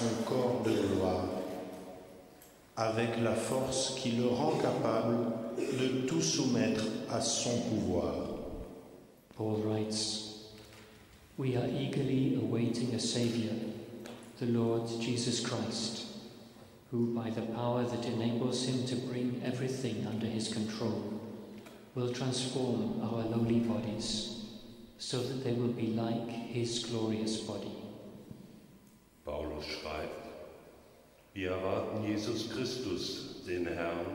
Son corps de gloire, avec la force qui le rend capable de tout soumettre à son pouvoir. Paul writes, We are eagerly awaiting a Saviour, the Lord Jesus Christ, who, by the power that enables him to bring everything under his control, will transform our lowly bodies so that they will be like his glorious body. Paulus schreibt, wir erwarten Jesus Christus, den Herrn,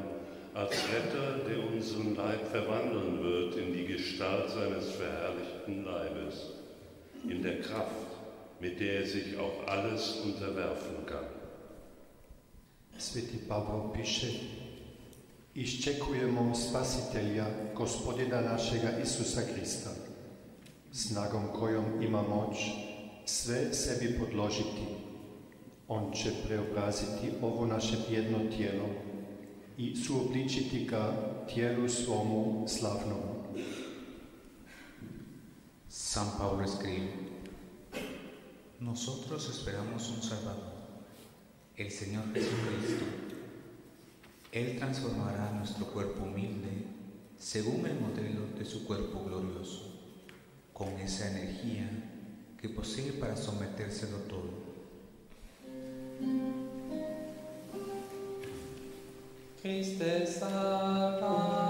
als Retter, der unseren Leib verwandeln wird in die Gestalt seines verherrlichten Leibes, in der Kraft, mit der er sich auch alles unterwerfen kann. Sveti Pavlo piše Iščekujemo spasitelja, gospodina našega Isusa Krista, snagom kojom ima moć sve sebi podložiti. On će preobraziti ovo naše bjedno tijelo i suobličitika tijelu svomu slavnomu. San Pablo escribe, nosotros esperamos un Salvador, el Señor Jesucristo. Él transformará nuestro cuerpo humilde según el modelo de su cuerpo glorioso, con esa energía que posee para sometérselo todo. Christe salvator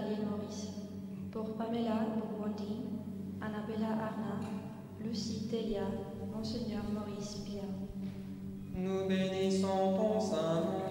l'île Maurice, pour Pamela Bourgondi, Annabella Arna, Lucie Delia, Monseigneur Maurice Pia. Nous bénissons ton saint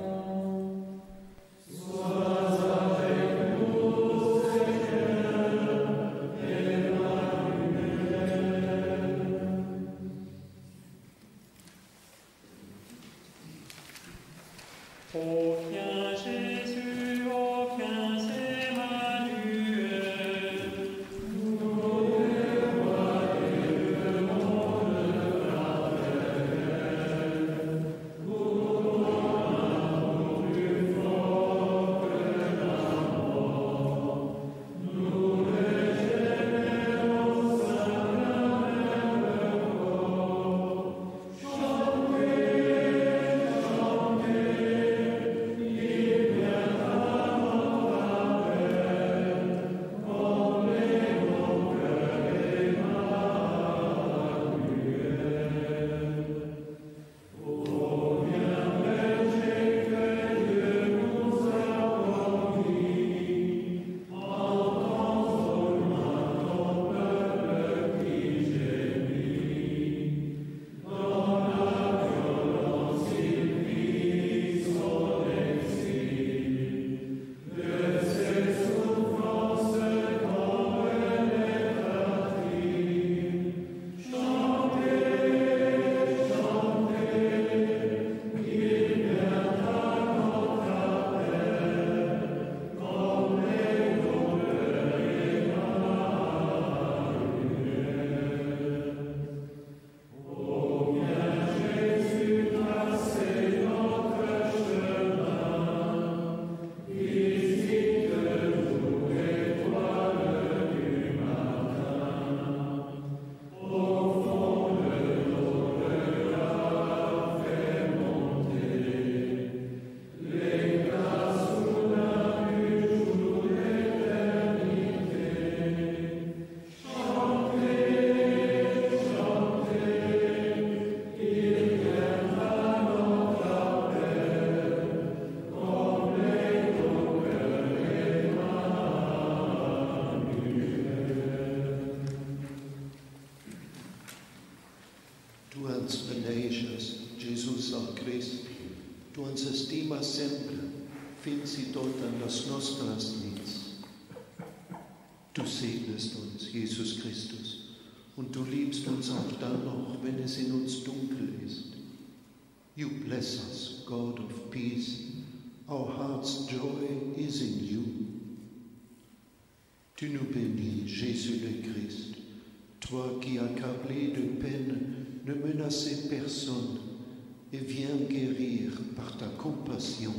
tot en les nostres nits. Du segnest uns, Jesus Christus, und du liebst uns auch dann noch, wenn es in uns dunkel ist. You bless us, God of peace. Our heart's joy is in you. Tu nous bénis, Jésus le Christ, toi qui, accablé de peine, ne menaçais personne et viens guérir par ta compassion.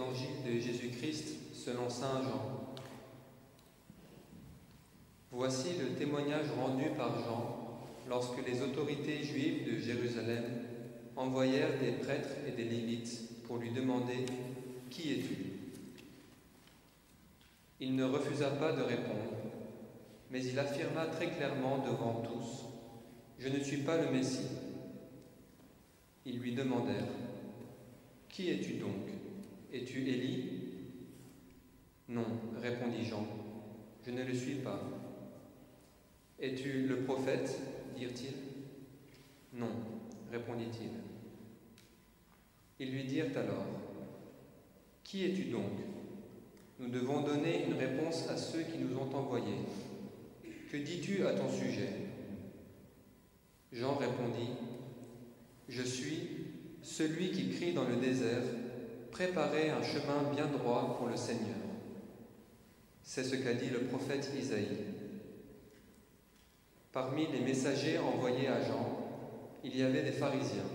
De Jésus-Christ selon Saint Jean. Voici le témoignage rendu par Jean lorsque les autorités juives de Jérusalem envoyèrent des prêtres et des lévites pour lui demander Qui es-tu? Il ne refusa pas de répondre, mais il affirma très clairement devant tous Je ne suis pas le Messie. Ils lui demandèrent Qui es-tu donc? Es-tu Élie? Non, répondit Jean, je ne le suis pas. Es-tu le prophète? dirent-ils. Non, répondit-il. Ils lui dirent alors, Qui es-tu donc? Nous devons donner une réponse à ceux qui nous ont envoyés. Que dis-tu à ton sujet? Jean répondit, Je suis celui qui crie dans le désert, Préparez un chemin bien droit pour le Seigneur. C'est ce qu'a dit le prophète Isaïe. Parmi les messagers envoyés à Jean, il y avait des pharisiens.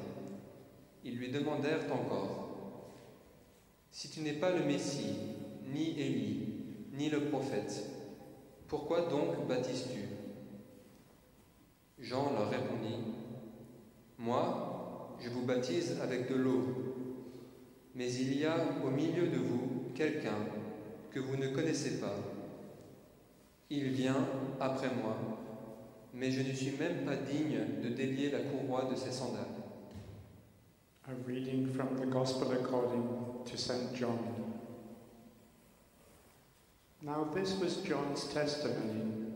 Ils lui demandèrent encore, Si tu n'es pas le Messie, ni Élie, ni le prophète, pourquoi donc baptises-tu? Jean leur répondit, Moi, je vous baptise avec de l'eau, mais il y a au milieu de vous quelqu'un que vous ne connaissez pas. Il vient après moi mais je ne suis même pas digne de délier la courroie de ses sandales. A reading from the Gospel according to St. John. Now, this was John's testimony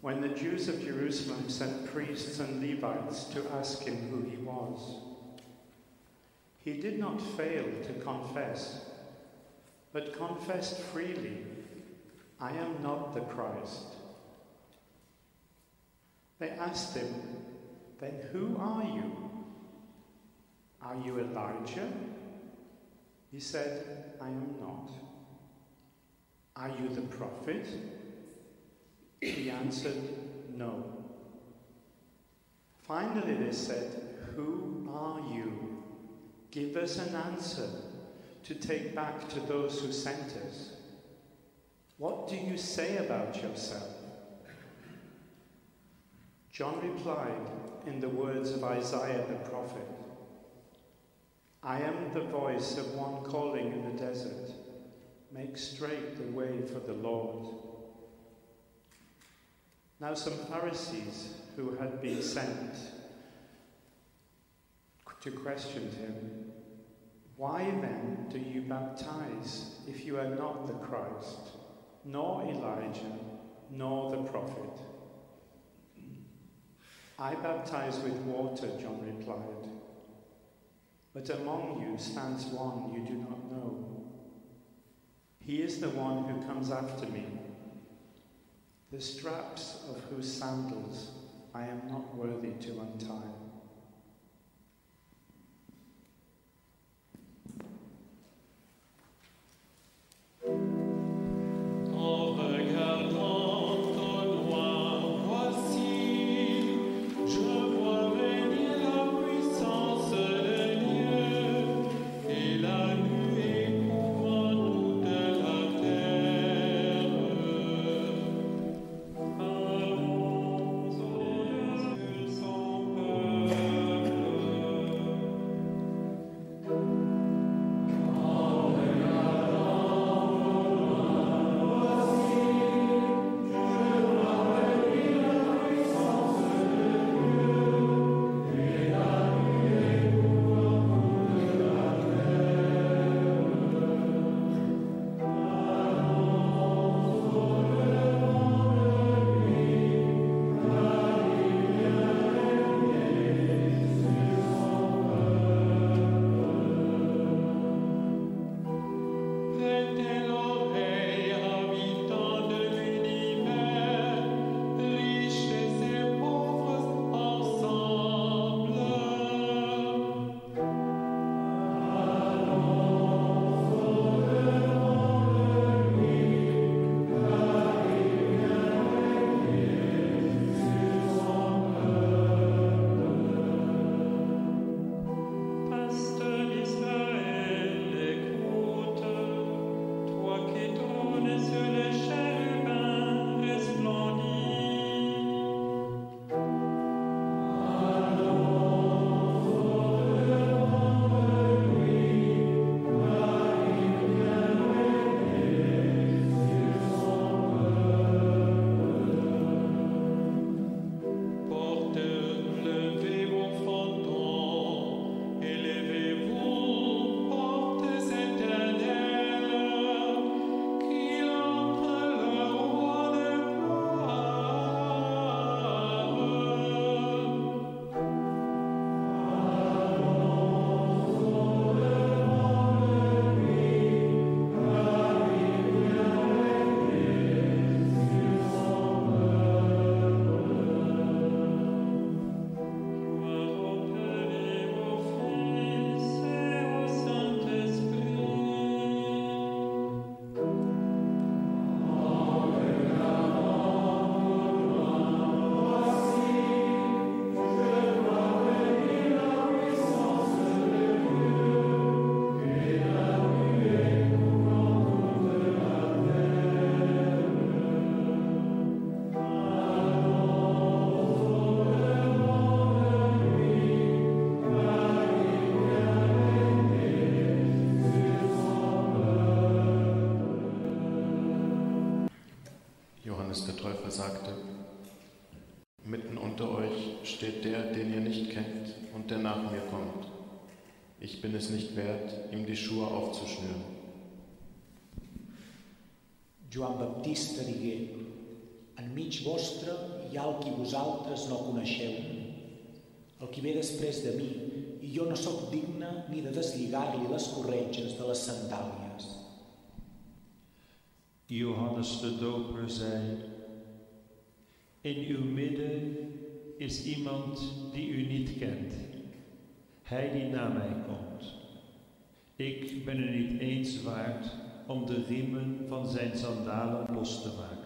when the Jews of Jerusalem sent priests and Levites to ask him who he was. He did not fail to confess, but confessed freely, I am not the Christ. They asked him, Then who are you? Are you Elijah? He said, I am not. Are you the prophet? He answered, No. Finally, they said, Who are you? Give us an answer to take back to those who sent us. What do you say about yourself? John replied in the words of Isaiah the prophet I am the voice of one calling in the desert, make straight the way for the Lord. Now, some Pharisees who had been sent to question him, Why then do you baptize if you are not the Christ, nor Elijah, nor the prophet? I baptize with water, John replied. But among you stands one you do not know. He is the one who comes after me, the straps of whose sandals I am not worthy to untie. Sagte, Mitten unter euch steht der, den ihr nicht kennt und der nach mir kommt. Ich bin es nicht wert, ihm die Schuhe aufzuschnüren. Joan Baptista digué, enmig vostre hi ha el qui vosaltres no coneixeu, el qui ve després de mi, i jo no sóc digne ni de deslligar-li les corretges de les sandàlies. Johannes de Doper zei, in uw midden is iemand die u niet kent. Hij die na mij komt. Ik ben er niet eens waard om de riemen van zijn sandalen los te maken.